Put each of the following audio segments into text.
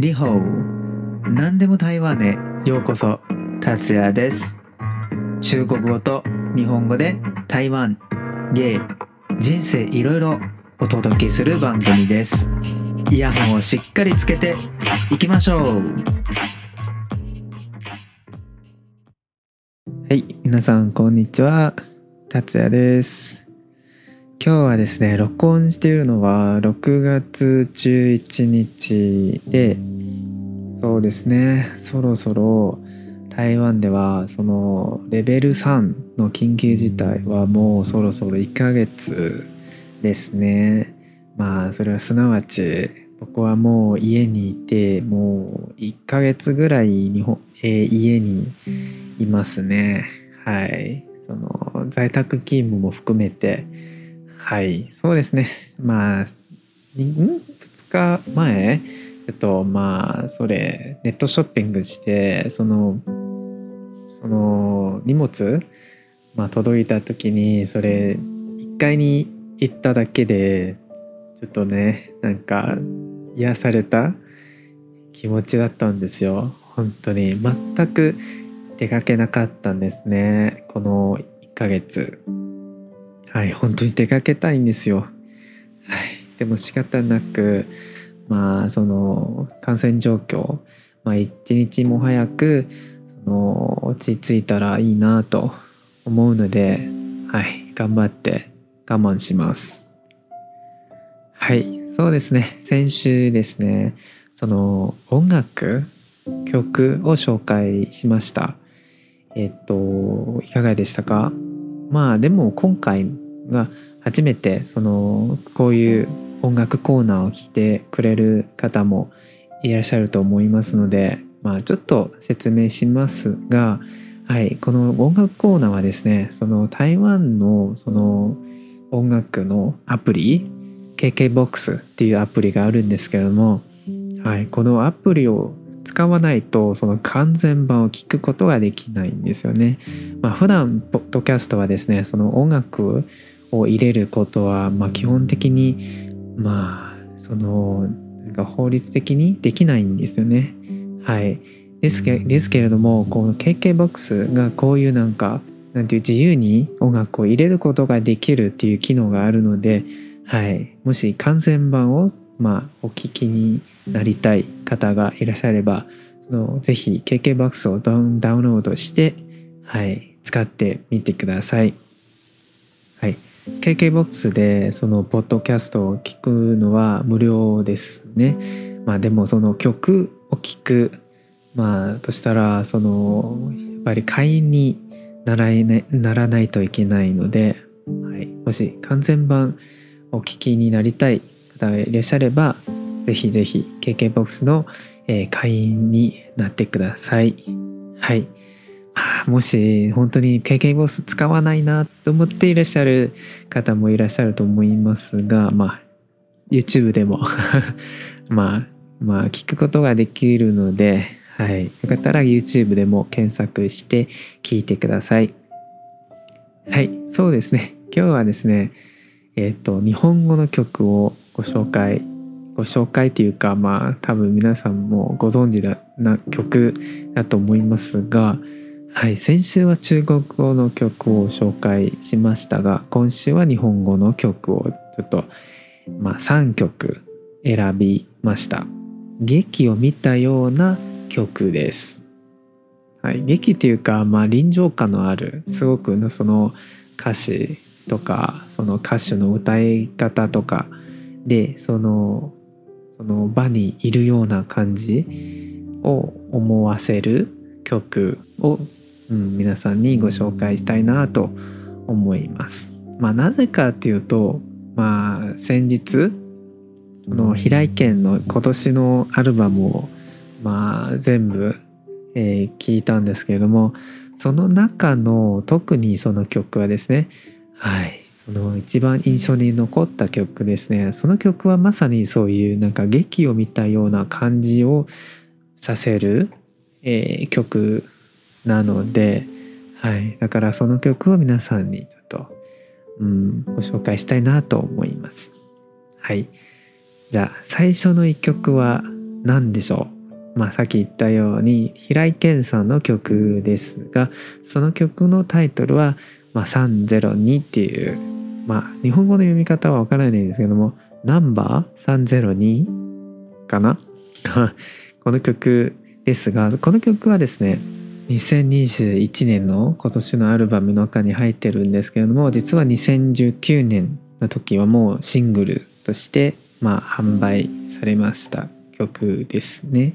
リホー何でも台湾へ。ようこそ。達也です。中国語と日本語で。台湾芸人生いろいろ。お届けする番組です。イヤホンをしっかりつけて。いきましょう。はい。皆さんこんにちは。達也です。今日はですね録音しているのは6月11日でそうですねそろそろ台湾ではそのレベル3の緊急事態はもうそろそろ1ヶ月ですね。まあそれはすなわち僕はもう家にいてもう1ヶ月ぐらい日本、えー、家にいますね。はい。その在宅勤務も含めてはいそうですね。まあ2日前？ちょっとまあそれネットショッピングしてそのその荷物、まあ、届いた時にそれ1階に行っただけでちょっとねなんか癒された気持ちだったんですよ。本当に。全く出かけなかったんですね。この1ヶ月。はい本当に出かけたいんですよ。はいでも仕方なくまあその感染状況まあ一日も早くその落ち着いたらいいなと思うのではい頑張って我慢します。はいそうですね。先週ですねその音楽曲を紹介しました。えっといかがでしたか？まあでも今回が初めてそのこういう音楽コーナーを聴いてくれる方もいらっしゃると思いますのでまあちょっと説明しますがはいこの音楽コーナーはですねその台湾のその音楽のアプリ KKBOX っていうアプリがあるんですけれども、はい、このアプリを使わないとその完全版を聞くことができないんですよね。まあ、普段ポッドキャストはですねその音楽を入れることはまあ基本的にまあそのなんか法律的にできないんですよね。はい。ですけですけれどもこの KKBOX がこういうなんかなんていう自由に音楽を入れることができるっていう機能があるのではい、もし完全版を、まあ、お聞きになりたい方がいらっしゃればそのぜひ KKBOX をダウンダウンロードして、はい、使ってみてください。はい、KKBOX でそのポッドキャストを聞くのは無料ですね。まあでもその曲を聞くまあとしたらそのやっぱり会員にならならないといけないので、はい、もし完全版お聞きになりたい方がいらっしゃればぜひぜひ KKBOX の、えー、会員になってください。はい。もし本当に KKBOX 使わないなと思っていらっしゃる方もいらっしゃると思いますが、まあ YouTube でも まあまあ聞くことができるので、はい。よかったら YouTube でも検索して聞いてください。はい。そうですね。今日はですね、えっ、ー、と日本語の曲をご紹介ご紹介というかまあ多分皆さんもご存知な曲だと思いますが、はい、先週は中国語の曲を紹介しましたが今週は日本語の曲をちょっと、まあ、3曲選びました。劇を見たような曲です、はい、劇っていうか、まあ、臨場感のあるすごくその歌詞とかその歌手の歌い方とかでそのその場にいるような感じを思わせる曲を、うん、皆さんにご紹介したいなと思います。まあ、なぜかっていうと、まあ、先日この平井堅の今年のアルバムを、まあ、全部、え、聞いたんですけれどもその中の特にその曲はですねはいその一番印象に残った曲ですねその曲はまさにそういうなんか劇を見たような感じをさせる、えー、曲なので、はい、だからその曲を皆さんにちょっと、うん、ご紹介したいなと思います。はい、じゃあ最初の一曲は何でしょう？まあさっき言ったように平井堅さんの曲ですがその曲のタイトルは、まあ、302っていうまあ日本語の読み方はわからないんですけどもナンバー302かな？この曲ですがこの曲はですね2021年の今年のアルバムの中に入ってるんですけれども実は2019年の時はもうシングルとしてまあ販売されました曲ですね。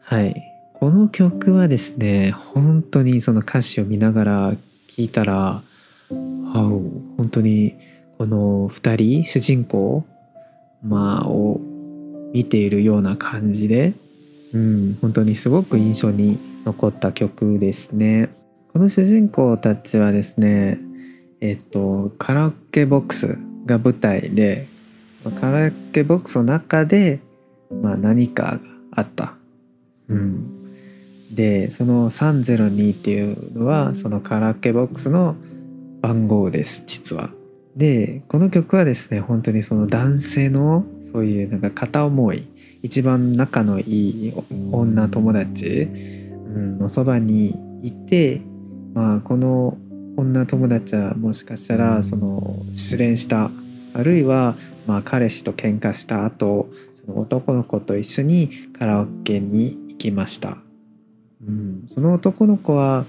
はい。この曲はですね本当にその歌詞を見ながら聴いたら本当にこの2人主人公まあを見ているような感じで、うん、本当にすごく印象に残った曲ですね。この主人公たちはですね、えっと、カラオケボックスが舞台で、カラオケボックスの中で、まあ、何かがあった。うん。で、その302っていうのは、そのカラオケボックスの番号です、実は。でこの曲はですね本当にその男性のそういうなんか片思い一番仲のいい女友達のそばにいて、まあ、この女友達はもしかしたらその失恋したあるいはまあ彼氏と喧嘩した後その男の子と一緒にカラオケに行きました。うん、その男の子は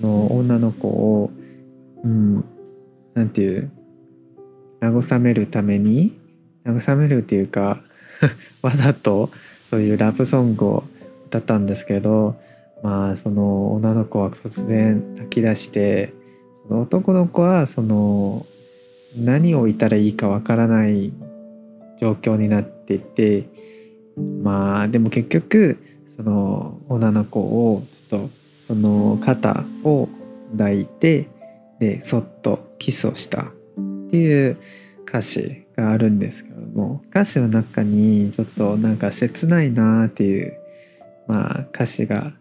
の女の子を、うん、なんていう慰めるために慰めるっていうか わざとそういうラブソングを歌ったんですけどまあその女の子は突然泣き出してその男の子はその何を言ったらいいかわからない状況になっててまあでも結局その女の子をちょっとその肩を抱いてでそっとキスをしたっていう歌詞があるんですけども歌詞の中にちょっとなんか切ないなっていうまあ歌詞が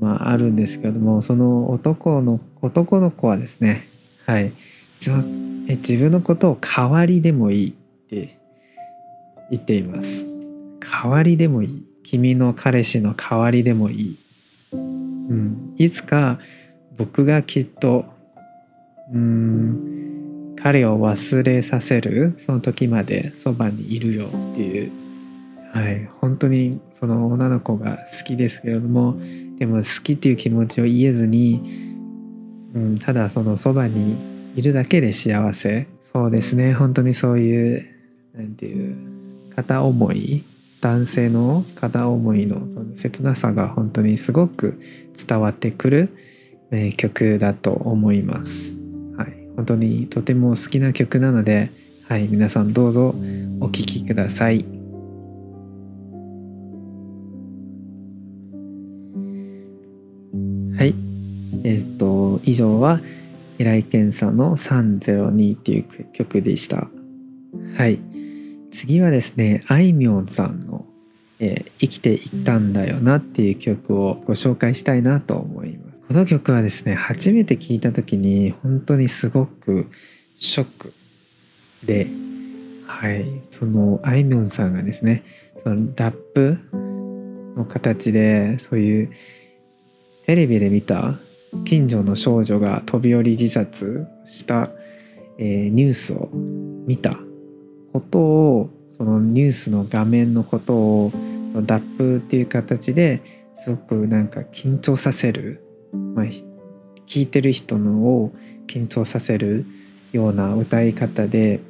まああるんですけどもその男の男の子はですねはい。自分のことを代わりでもいいって言っています。代わりでもいい。君の彼氏の代わりでもいい、うん、いつか僕がきっとうん彼を忘れさせるその時までそばにいるよっていう。はい。本当にその女の子が好きですけれどもでも好きっていう気持ちを言えずに、うん、ただそのそばにいるだけで幸せそうですね本当にそういう何て言う片思い男性の片思いのその切なさが本当にすごく伝わってくる曲だと思います。はい本当にとても好きな曲なので、はい、皆さんどうぞお聴きくださ。い。上は平井堅さんの302っていう曲でした。はい。次はですね、あいみょんさんの、えー、生きていったんだよなっていう曲をご紹介したいなと思います。この曲はですね初めて聴いた時に本当にすごくショックではいそのあいみょんさんがですねそのラップの形でそういうテレビで見た近所の少女が飛び降り自殺した、えー、ニュースを見たことをそのニュースの画面のことをそのラップっていう形ですごくなんか緊張させるまあ、聞いてる人のを緊張させるような歌い方で、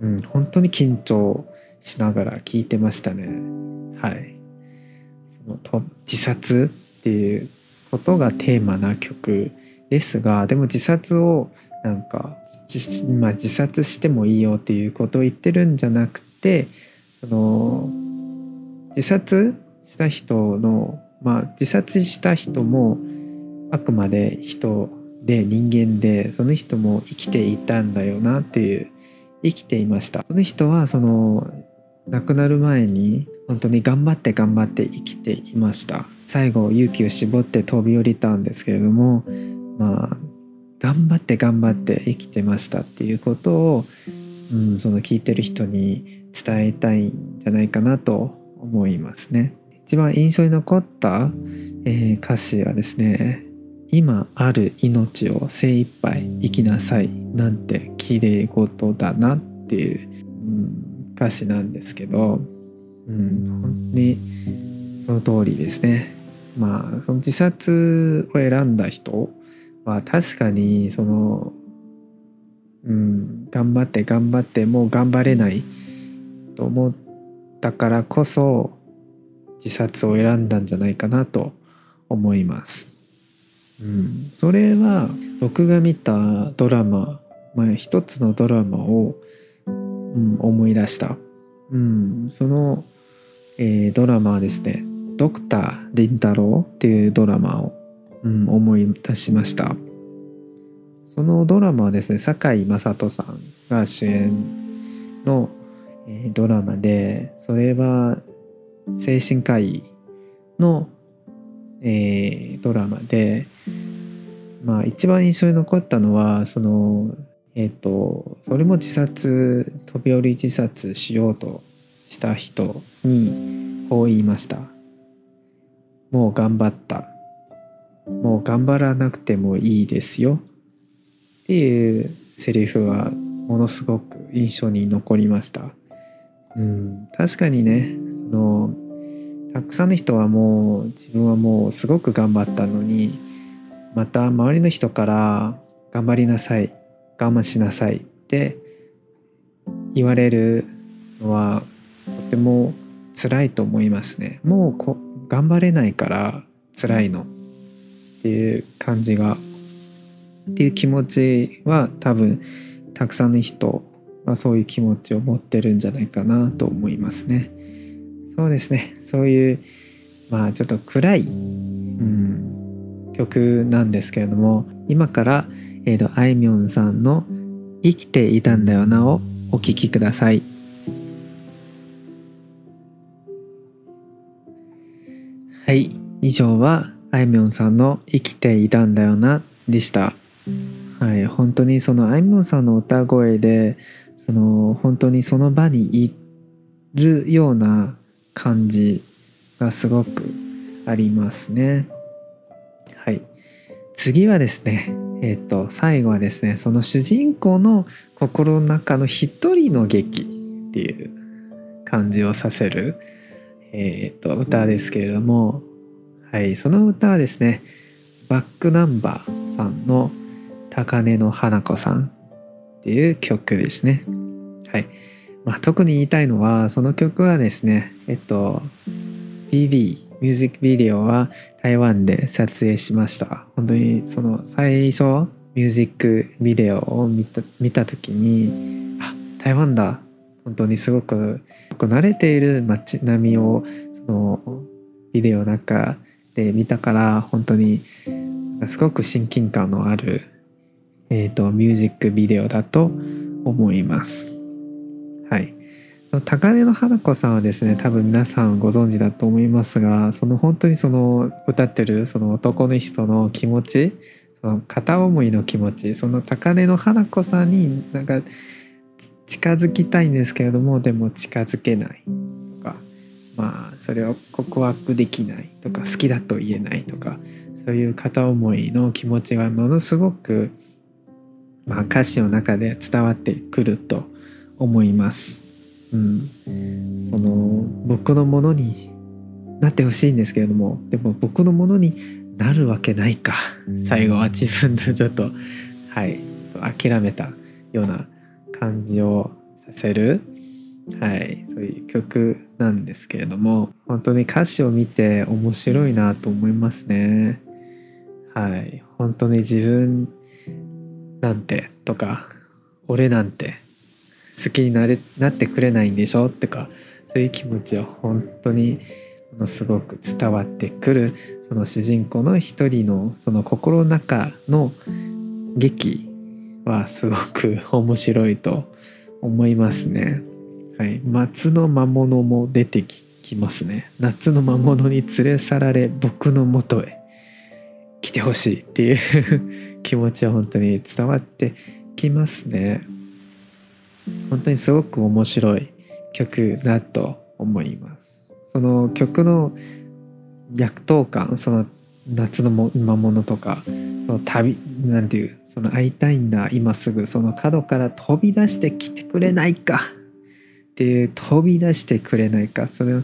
うん、本当に緊張しながら聞いてましたね。はい、そのと自殺っていうことがテーマな曲ですがでも自殺をなんか,、まあ、自殺してもいいよっていうことを言ってるんじゃなくてその自殺した人のまあ自殺した人もあくまで人で人間でその人も生きていたんだよなっていう生きていました。その人はその亡くなる前に本当に頑張って頑張って生きていました。最後勇気を絞って飛び降りたんですけれどもまあ頑張って頑張って生きてましたっていうことを、うん、その聞いてる人に伝えたいんじゃないかなと思いますね。一番印象に残った、えー、歌詞はですね今ある命を精一杯生きなさいなんて綺麗事だなっていう、うん、歌詞なんですけど、うん、本当にその通りですね。まあその自殺を選んだ人は確かにその、うん、頑張って頑張ってもう頑張れないと思ったからこそ自殺を選んだんじゃないかなと思います。うん、それは僕が見たドラマ、まあ、一つのドラマを、うん、思い出した、うん、その、えー、ドラマはですね「ドクターリンタロウ」っていうドラマを、うん、思い出しました。そのドラマはですね堺雅人さんが主演の、えー、ドラマでそれは精神科医のえー、ドラマで、まあ、一番印象に残ったのはそのえっ、ー、とそれも自殺飛び降り自殺しようとした人にこう言いました「もう頑張った」「もう頑張らなくてもいいですよ」っていうセリフはものすごく印象に残りました。うん、確かにねそのたくさんの人はもう自分はもうすごく頑張ったのにまた周りの人から「頑張りなさい。我慢しなさい」って言われるのはとても辛いと思いますね。もうこ頑張れないから辛いのっていう感じがっていう気持ちは多分たくさんの人はそういう気持ちを持ってるんじゃないかなと思いますね。そうですねそういうまあちょっと暗い、うん、曲なんですけれども今から、えーと、あいみょんさんの「生きていたんだよな」をお聴きください。はい以上はあいみょんさんの「生きていたんだよな」でした。はい、本当にそのあいみょんさんの歌声でその本当にその場にいるような感じがすごくありますね。はい。次はですね、えっ、ー、と、最後はですね、その主人公の心の中の一人の劇っていう感じをさせる、えっ、ー、と、歌ですけれども、はい、その歌はですね、バックナンバーさんの高根の花子さんっていう曲ですね。はい。まあ、特に言いたいのはその曲はですねえっと PV ミュージックビデオは台湾で撮影しました本当にその最初ミュージックビデオを見た見た時にあ台湾だ本当にすごく慣れている街並みをそのビデオの中で見たから本当にすごく親近感のある、えーとミュージックビデオだと思います。はい高根の花子さんはですね多分皆さんご存知だと思いますがその本当にその歌ってるその男の人の気持ちその片思いの気持ちその高根の花子さんになんか近づきたいんですけれどもでも近づけないとかまあそれを告白できないとか好きだと言えないとかそういう片思いの気持ちがものすごく、まあ、歌詞の中で伝わってくると思います。うん、その僕のものになってほしいんですけれどもでも僕のものになるわけないか。最後は自分でちょっとはい。諦めたような感じをさせる。はい。そういう曲なんですけれども本当に歌詞を見て面白いなと思いますね。はい。本当に自分なんてとか俺なんて好きになれなってくれないんでしょとかそういう気持ちは本当にものすごく伝わってくるその主人公の一人のその心の中の劇はすごく面白いと思いますね。はい、松の魔物も出てきますね。夏の魔物に連れ去られ僕のもとへ来てほしいっていう 気持ちは本当に伝わってきますね。本当にすごく面白い曲だと思います。その曲の躍動感その夏のも魔物とかその旅なんていうその会いたいんだ今すぐその角から飛び出してきてくれないかっていう飛び出してくれないかそれ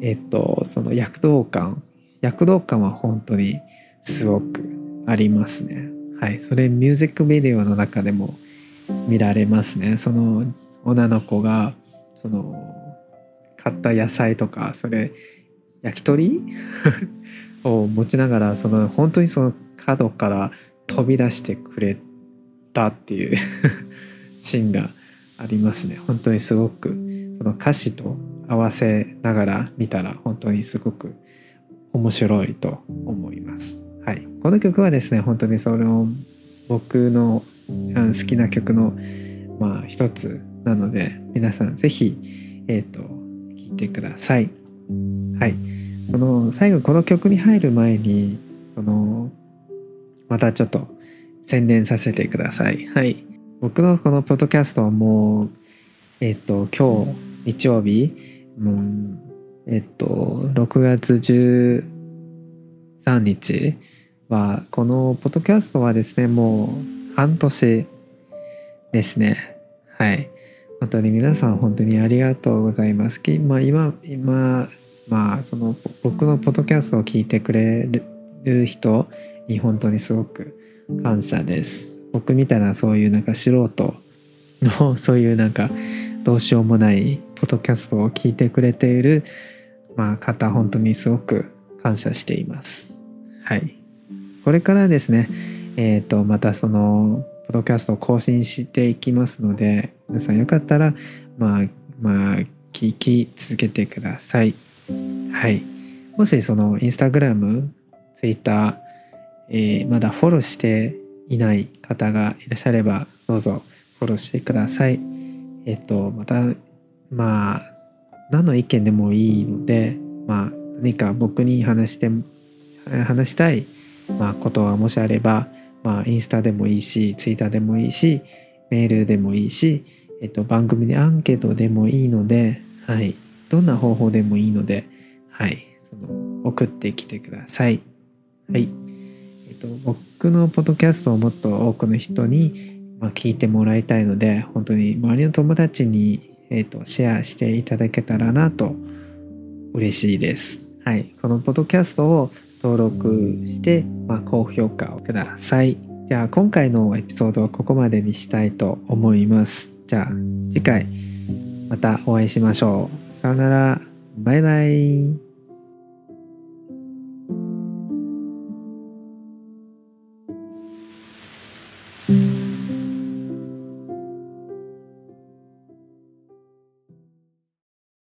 えっとその躍動感躍動感は本当にすごくありますねはいそれミュージックビデオの中でも見られますね。その女の子がその買った野菜とかそれ焼き鳥？を持ちながらその本当にその角から飛び出してくれたっていう シーンがありますね。本当にすごくその歌詞と合わせながら見たら本当にすごく面白いと思います。はい、この曲はですね本当にその僕の好きな曲のまあ一つなので皆さん是非え、ー、と聴いてください。はい、その最後この曲に入る前にそのまたちょっと宣伝させてください。はい。僕のこのポッドキャストはもう、えっ、と、今日、日曜日、もう、えっ、と、6月13日は、このポッドキャストはですね、もう半年ですね。はい。本当に皆さん本当にありがとうございます。まあ、今、今、まあ、その僕のポッドキャストを聞いてくれる人に本当にすごく感謝です。僕みたいなそういうなんか素人のそういうなんかどうしようもないポッドキャストを聞いてくれている、まあ、方本当にすごく感謝しています。はい。これからですね、えっ、ー、とまたそのポッドキャストを更新していきますので皆さんよかったらまあまあ聞き続けてください。はい。もしそのインスタグラム、ツイッター、えー、まだフォローしていない方がいらっしゃればどうぞフォローしてください。えっとまたまあ何の意見でもいいのでまあ何か僕に話して話したい、まあ、ことがもしあれば、まあ、インスタでもいいしツイッターでもいいしメールでもいいし、えっと、番組でアンケートでもいいので、はい、どんな方法でもいいので、はい、その送ってきてください。はい。えっと、僕のポッドキャストをもっと多くの人に、まあ聞いてもらいたいので本当に周りの友達に、えーと、シェアしていただけたらなと嬉しいです。はい、このポッドキャストを登録して、まあ、高評価をください。じゃあ今回のエピソードはここまでにしたいと思います。じゃあ次回またお会いしましょう。さようなら。バイバイ。